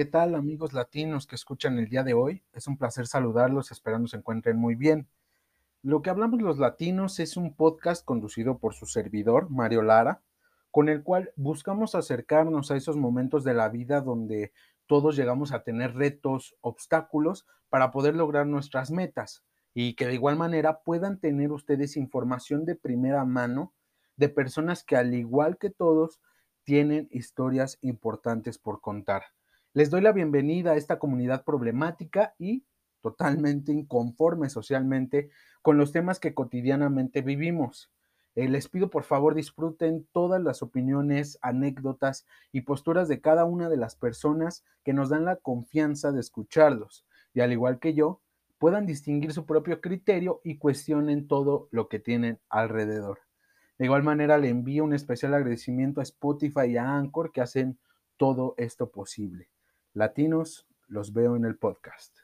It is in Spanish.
¿Qué tal amigos latinos que escuchan el día de hoy? Es un placer saludarlos, esperando se encuentren muy bien. Lo que hablamos los latinos es un podcast conducido por su servidor, Mario Lara, con el cual buscamos acercarnos a esos momentos de la vida donde todos llegamos a tener retos, obstáculos para poder lograr nuestras metas y que de igual manera puedan tener ustedes información de primera mano de personas que al igual que todos tienen historias importantes por contar. Les doy la bienvenida a esta comunidad problemática y totalmente inconforme socialmente con los temas que cotidianamente vivimos. Eh, les pido por favor disfruten todas las opiniones, anécdotas y posturas de cada una de las personas que nos dan la confianza de escucharlos y al igual que yo, puedan distinguir su propio criterio y cuestionen todo lo que tienen alrededor. De igual manera le envío un especial agradecimiento a Spotify y a Anchor que hacen todo esto posible. Latinos, los veo en el podcast.